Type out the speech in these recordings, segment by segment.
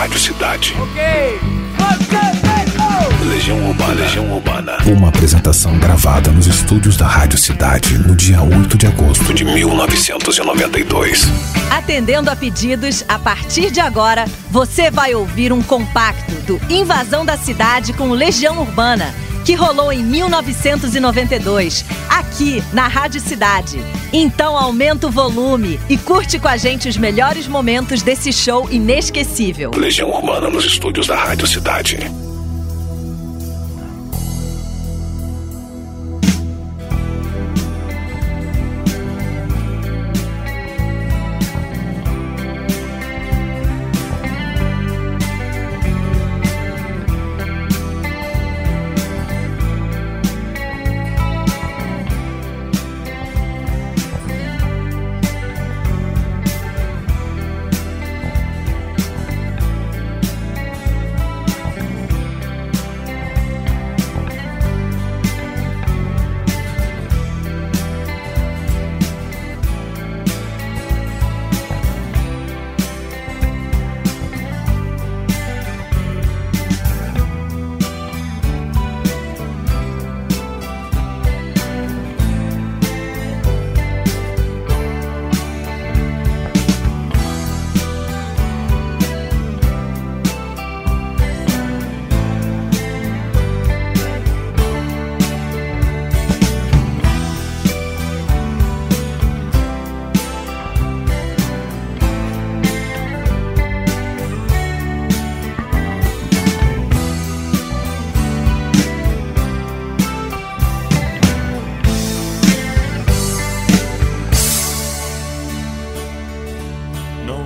Rádio Cidade. Ok. Legião Urbana. Legião Urbana. Uma apresentação gravada nos estúdios da Rádio Cidade no dia 8 de agosto de 1992. Atendendo a pedidos, a partir de agora, você vai ouvir um compacto do Invasão da Cidade com Legião Urbana, que rolou em 1992, aqui na Rádio Cidade. Então aumenta o volume e curte com a gente os melhores momentos desse show inesquecível. Legião Urbana nos estúdios da Rádio Cidade.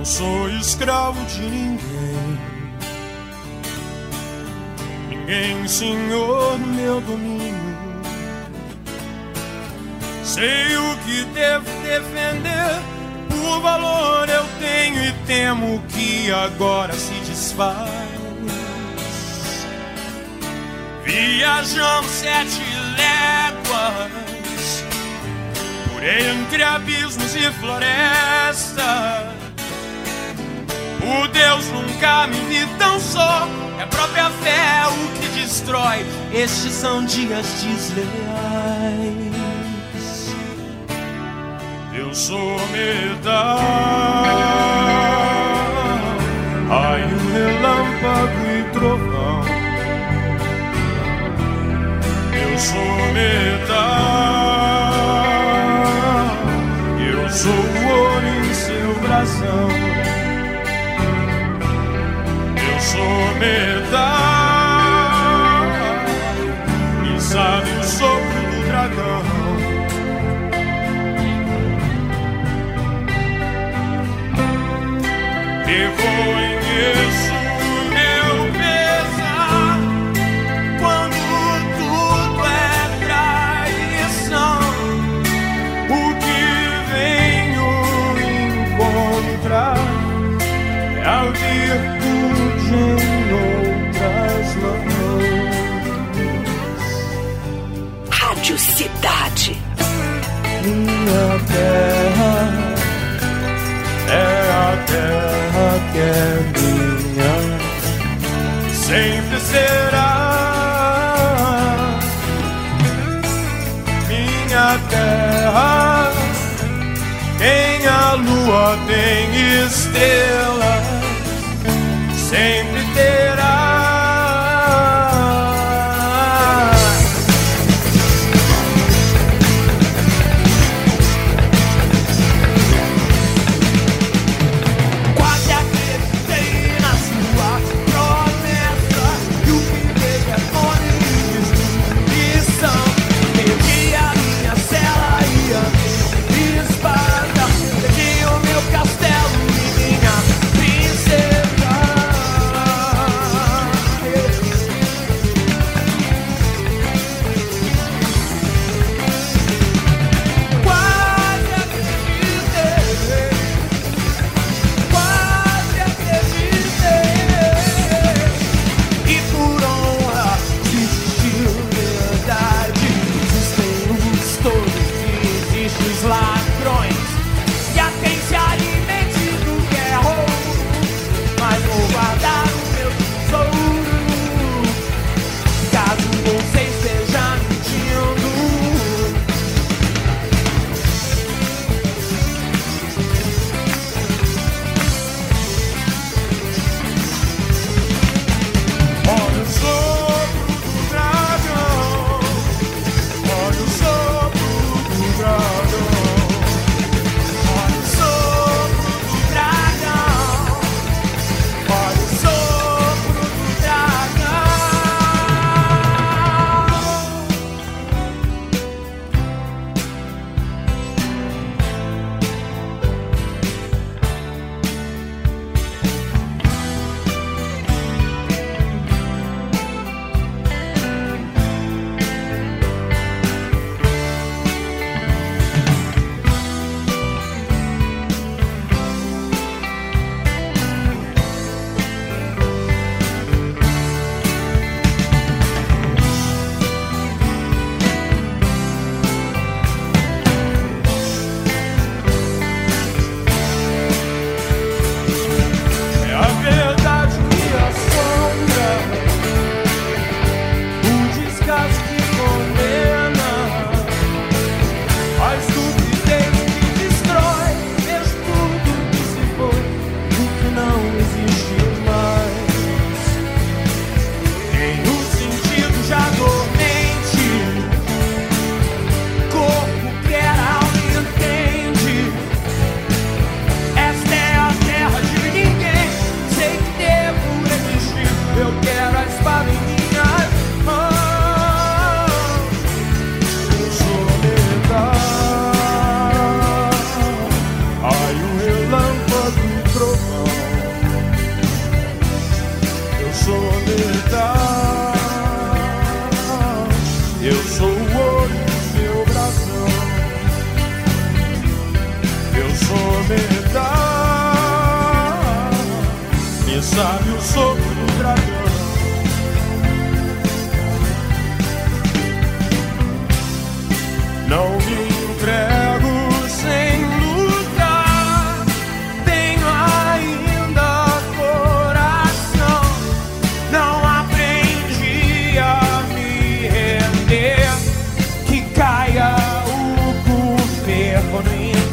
Sou escravo de ninguém. Ninguém, Senhor, no meu domínio. Sei o que devo defender. o valor eu tenho e temo que agora se desfaz. Viajamos sete léguas por entre abismos e florestas o Deus nunca me vi tão só. É a própria fé o que destrói. Estes são dias desleais. Eu sou metal. Ai, o relâmpago e trovão. Eu sou metal. Eu sou o ouro em seu brasão. tormenta. será minha terra, quem a lua tem estrelas. poner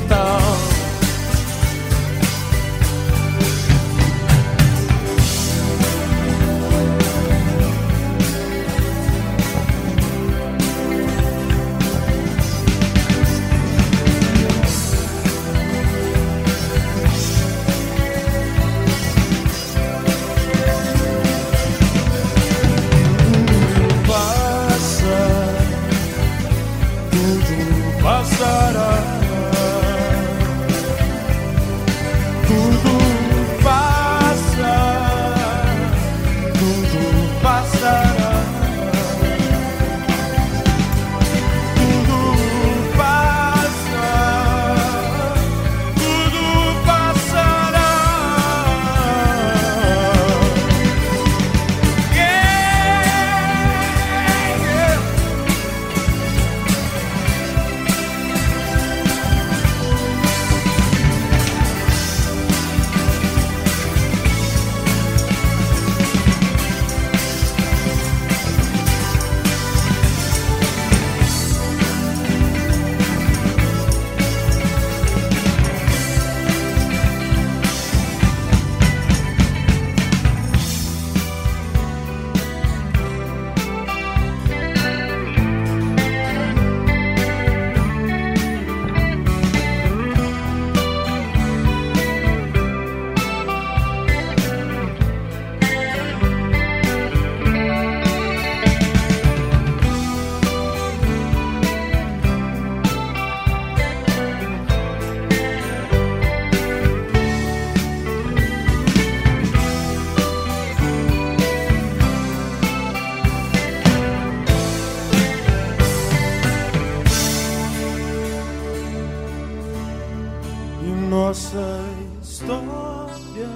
nossa história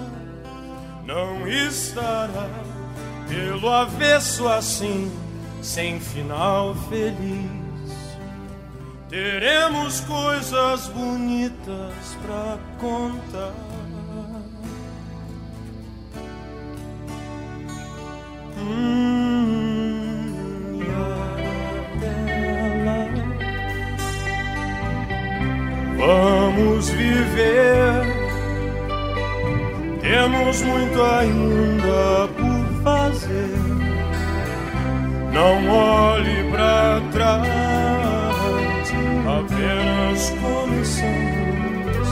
não estará pelo avesso assim, sem final feliz. Teremos coisas bonitas pra contar. Hum. viver. Temos muito ainda por fazer. Não olhe para trás, apenas começamos.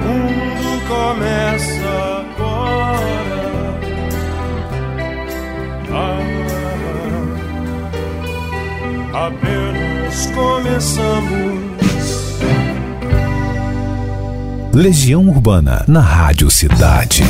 O mundo começa agora. Ah, apenas começamos. Legião Urbana, na Rádio Cidade.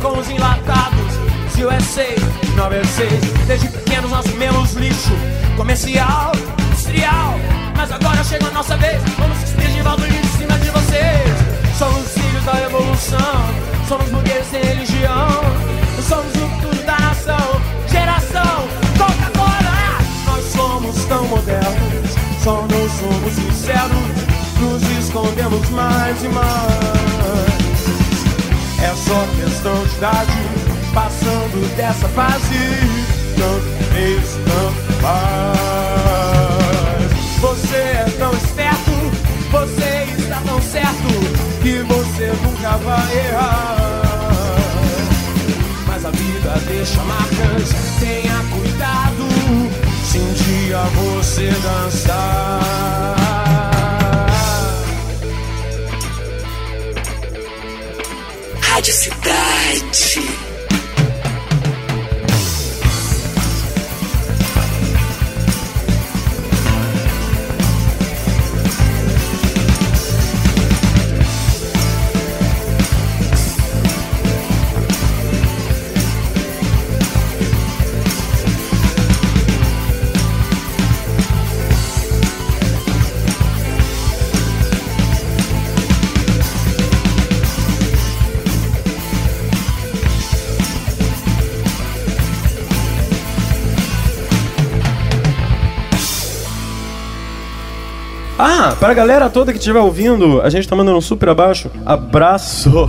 Com os enlatados. Se USA, 96, desde pequenos nós comemos lixo comercial, industrial. Mas agora chega a nossa vez, vamos cuspir de volta em cima de vocês. Somos filhos da evolução, somos burgueses sem religião. Somos o futuro da nação, geração Coca-Cola. Nós somos tão modernos, só não somos sinceros. Nos escondemos mais e mais. É só questão de idade, passando dessa fase. Tanto fez, tanto faz. Você é tão esperto, você está tão certo que você nunca vai errar. Mas a vida deixa marcas, tenha cuidado se um dia você dançar. Pra galera toda que estiver ouvindo, a gente tá mandando um super abaixo. Abraço!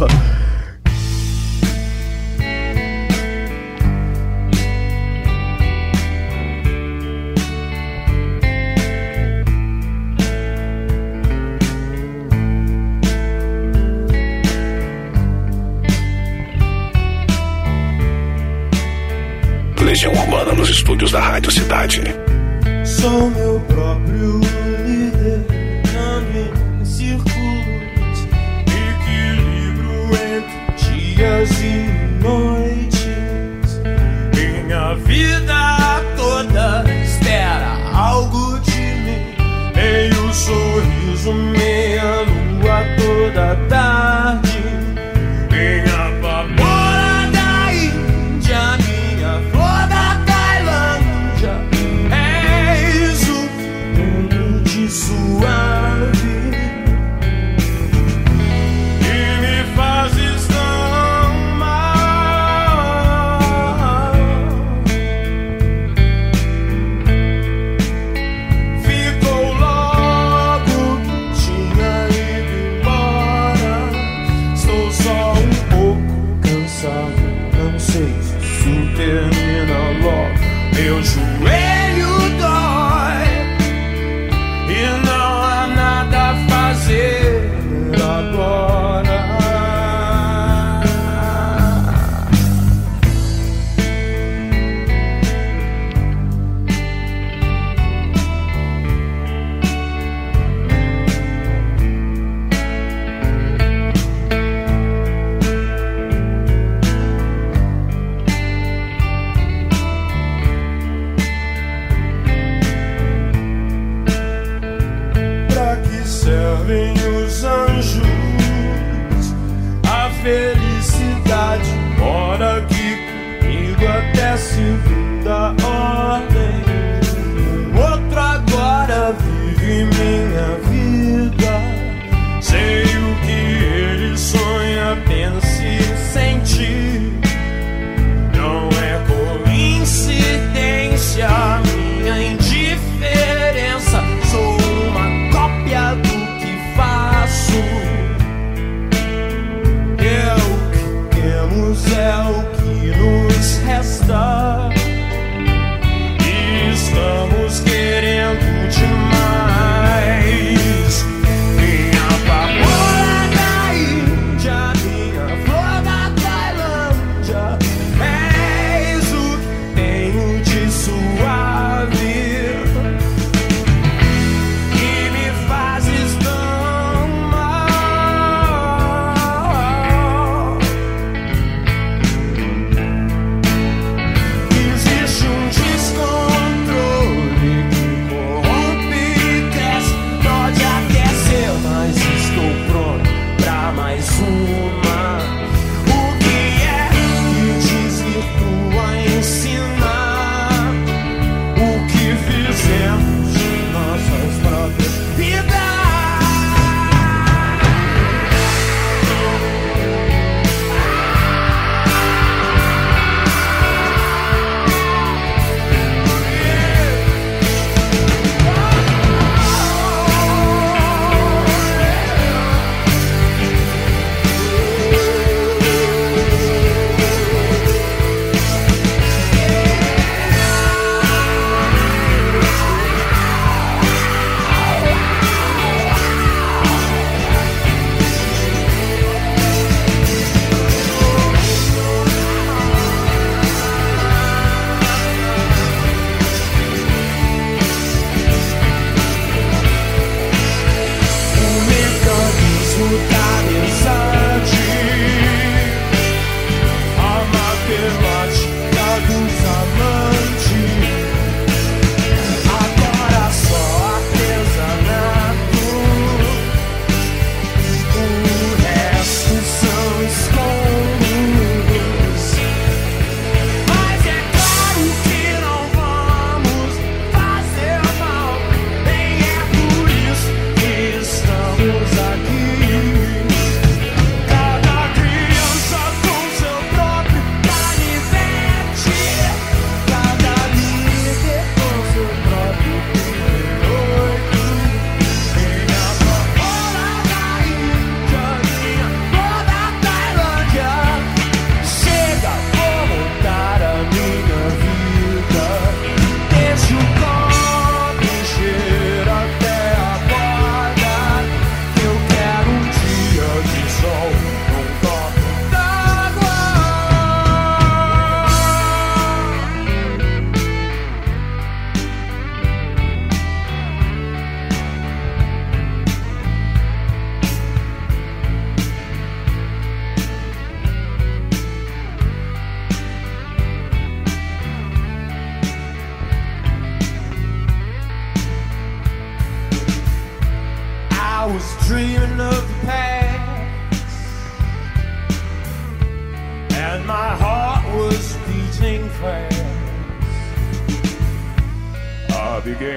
Legião Urbana nos estúdios da Rádio Cidade. Sou meu próprio Silvita, ó. Oh.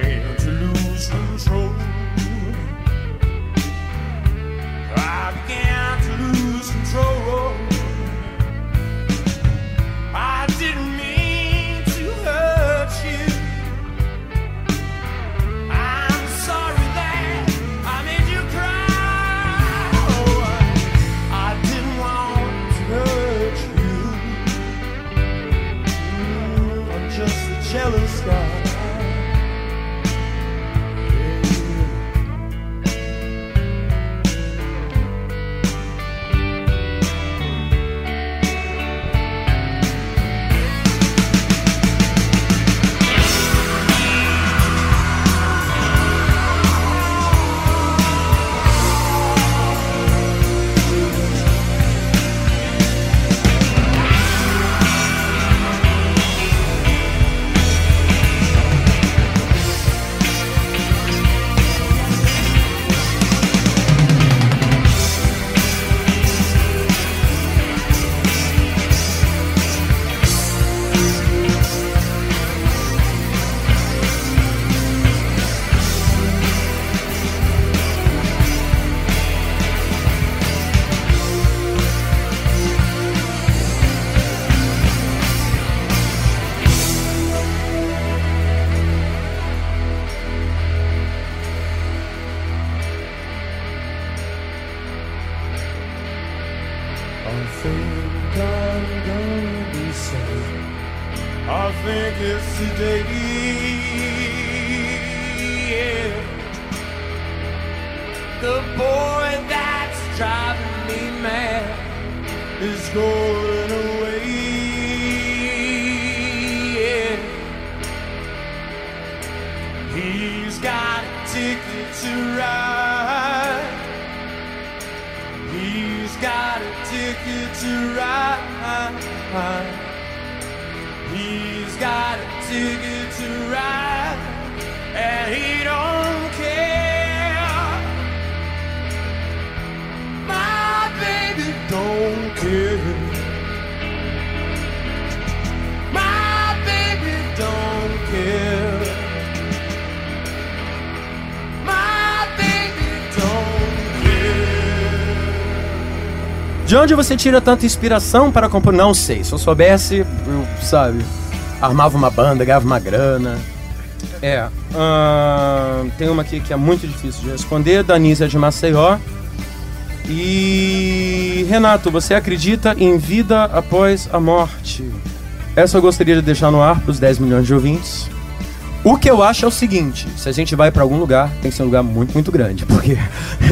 To lose control. high. De onde você tira tanta inspiração para compor? Não sei. Se eu soubesse, eu, sabe, armava uma banda, ganhava uma grana. É. tem uma aqui que é muito difícil de responder. Danísia de Maceió. E. Renato, você acredita em vida após a morte? Essa eu gostaria de deixar no ar para os 10 milhões de ouvintes. O que eu acho é o seguinte: se a gente vai para algum lugar, tem que ser um lugar muito, muito grande, porque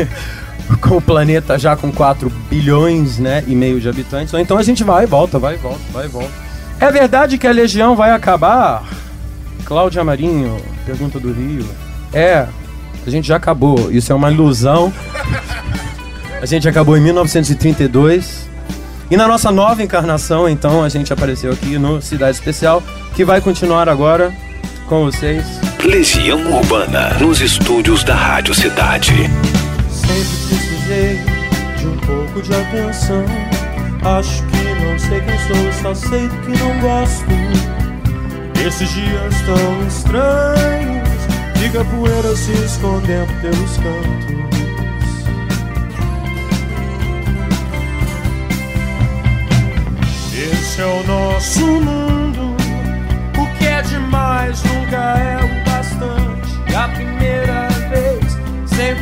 com o planeta já com 4 bilhões, né, e meio de habitantes, então a gente vai e volta, vai e volta, vai e volta. É verdade que a Legião vai acabar? Cláudia Marinho, pergunta do Rio. É, a gente já acabou, isso é uma ilusão. A gente acabou em 1932. E na nossa nova encarnação, então, a gente apareceu aqui no Cidade Especial, que vai continuar agora com vocês. Legião Urbana, nos estúdios da Rádio Cidade. Precisei de um pouco de atenção. Acho que não sei quem sou, só sei que não gosto. Esses dias tão estranhos, fica poeira se escondendo pelos cantos. Esse é o nosso mundo.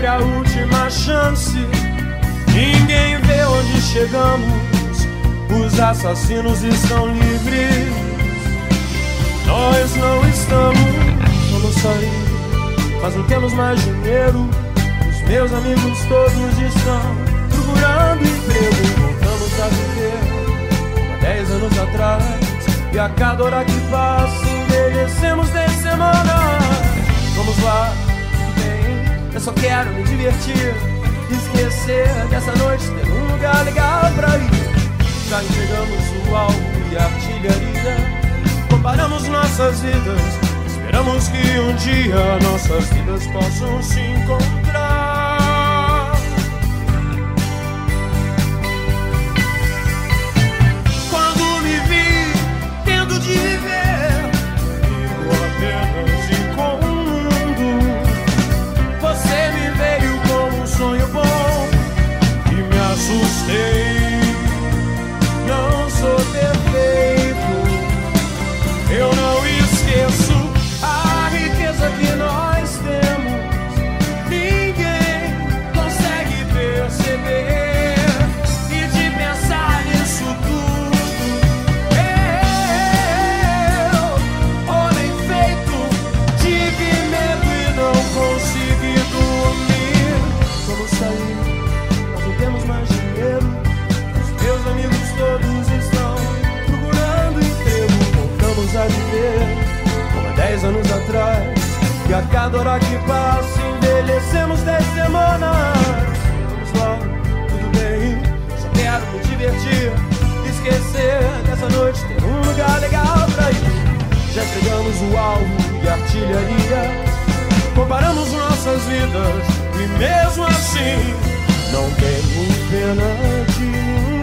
Sempre a última chance. Ninguém vê onde chegamos. Os assassinos estão livres. Nós não estamos. Vamos sair, mas não temos mais dinheiro. Os meus amigos todos estão procurando emprego. Voltamos a viver há 10 anos atrás. E a cada hora que passa, envelhecemos 10 semanas. Vamos lá. Eu só quero me divertir. Esquecer dessa noite, ter um lugar legal pra ir. Já entregamos o álcool e a artilharia. Comparamos nossas vidas. Esperamos que um dia nossas vidas possam se encontrar. E a cada hora que passa envelhecemos dez semanas. Vamos lá, tudo bem. Só quero me divertir. Esquecer dessa noite Ter um lugar legal pra ir. Já chegamos o alvo e a artilharia. Comparamos nossas vidas E mesmo assim Não tenho pena de ninguém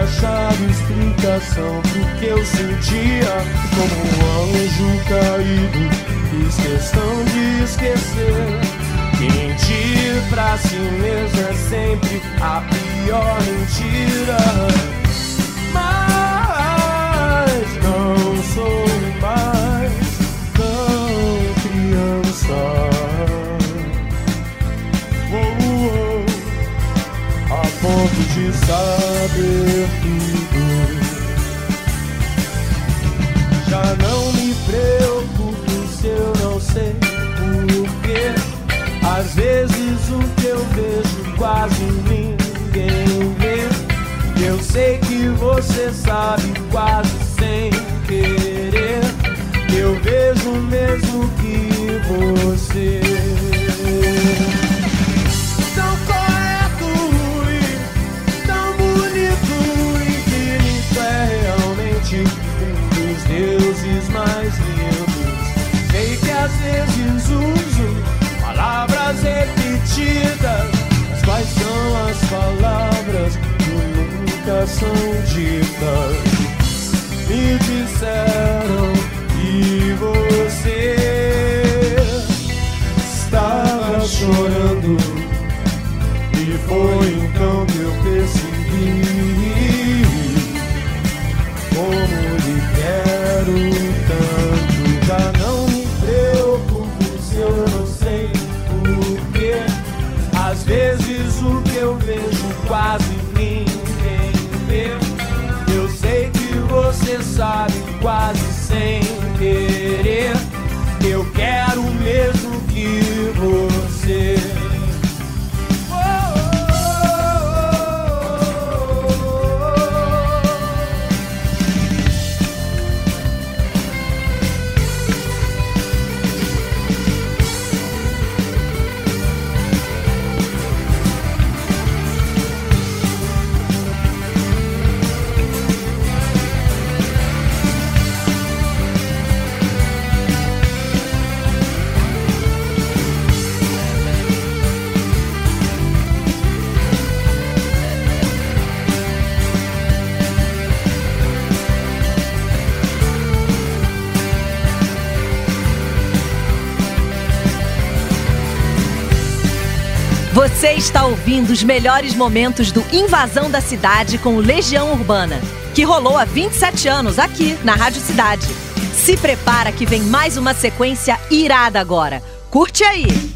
achar explicação pro que eu sentia como um anjo caído. Fiz questão de esquecer. Mentir pra si mesmo é sempre a pior mentira. De saber tudo. Já não me preocupo se eu não sei porquê. Às vezes o que eu vejo quase ninguém vê. Eu sei que você sabe quase sem querer. Eu vejo mesmo que você. Palavras repetidas, mas quais são as palavras que nunca são ditas? Me disseram que você estava chorando e foi está ouvindo os melhores momentos do Invasão da Cidade com o Legião Urbana, que rolou há 27 anos aqui na Rádio Cidade. Se prepara que vem mais uma sequência irada agora. Curte aí!